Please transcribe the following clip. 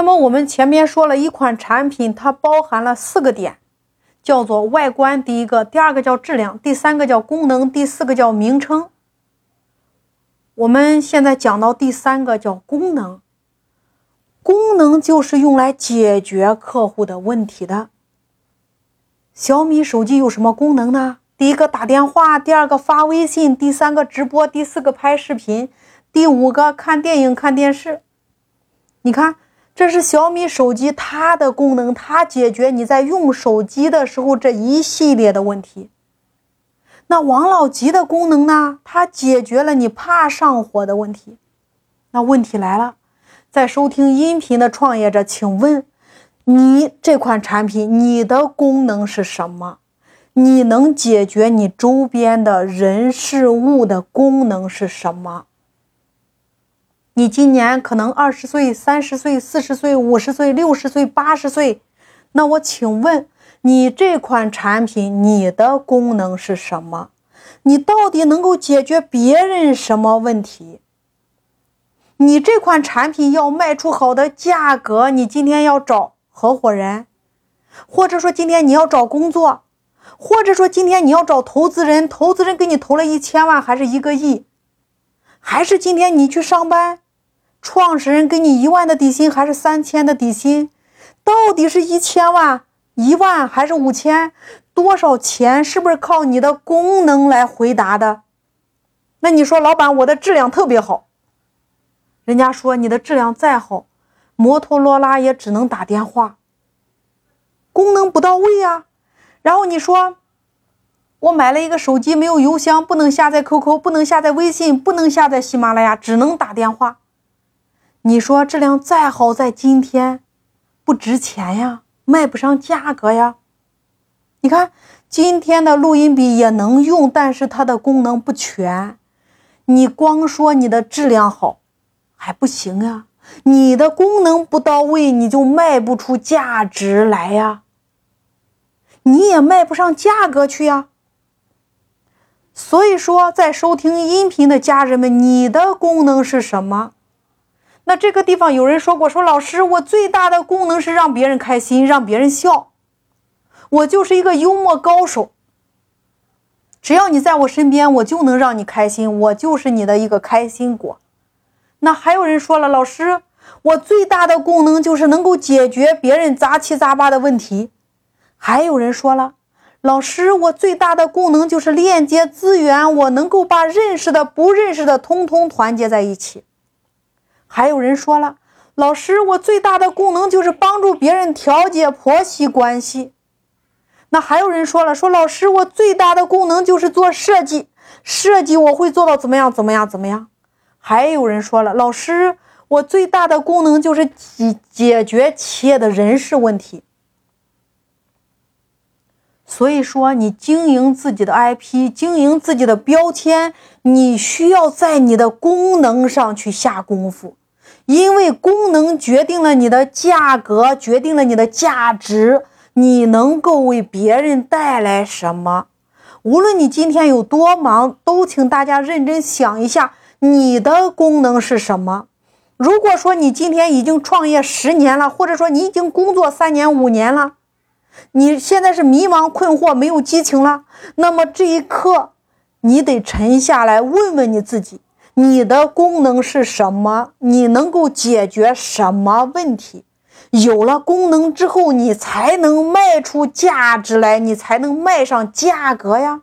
那么我们前面说了一款产品，它包含了四个点，叫做外观，第一个，第二个叫质量，第三个叫功能，第四个叫名称。我们现在讲到第三个叫功能，功能就是用来解决客户的问题的。小米手机有什么功能呢？第一个打电话，第二个发微信，第三个直播，第四个拍视频，第五个看电影、看电视。你看，这是小米手机它的功能，它解决你在用手机的时候这一系列的问题。那王老吉的功能呢？它解决了你怕上火的问题。那问题来了，在收听音频的创业者，请问你这款产品你的功能是什么？你能解决你周边的人事物的功能是什么？你今年可能二十岁、三十岁、四十岁、五十岁、六十岁、八十岁，那我请问。你这款产品，你的功能是什么？你到底能够解决别人什么问题？你这款产品要卖出好的价格，你今天要找合伙人，或者说今天你要找工作，或者说今天你要找投资人，投资人给你投了一千万还是一个亿，还是今天你去上班，创始人给你一万的底薪还是三千的底薪，到底是一千万？一万还是五千？多少钱？是不是靠你的功能来回答的？那你说，老板，我的质量特别好。人家说你的质量再好，摩托罗拉也只能打电话，功能不到位呀。然后你说，我买了一个手机，没有邮箱，不能下载 QQ，不能下载微信，不能下载喜马拉雅，只能打电话。你说质量再好，在今天不值钱呀。卖不上价格呀！你看今天的录音笔也能用，但是它的功能不全。你光说你的质量好还不行啊，你的功能不到位，你就卖不出价值来呀，你也卖不上价格去呀。所以说，在收听音频的家人们，你的功能是什么？那这个地方有人说过，说老师，我最大的功能是让别人开心，让别人笑，我就是一个幽默高手。只要你在我身边，我就能让你开心，我就是你的一个开心果。那还有人说了，老师，我最大的功能就是能够解决别人杂七杂八的问题。还有人说了，老师，我最大的功能就是链接资源，我能够把认识的、不认识的通通团结在一起。还有人说了，老师，我最大的功能就是帮助别人调节婆媳关系。那还有人说了，说老师，我最大的功能就是做设计，设计我会做到怎么样，怎么样，怎么样。还有人说了，老师，我最大的功能就是解解决企业的人事问题。所以说，你经营自己的 IP，经营自己的标签，你需要在你的功能上去下功夫。因为功能决定了你的价格，决定了你的价值，你能够为别人带来什么？无论你今天有多忙，都请大家认真想一下，你的功能是什么？如果说你今天已经创业十年了，或者说你已经工作三年五年了，你现在是迷茫困惑，没有激情了，那么这一刻，你得沉下来问问你自己。你的功能是什么？你能够解决什么问题？有了功能之后，你才能卖出价值来，你才能卖上价格呀。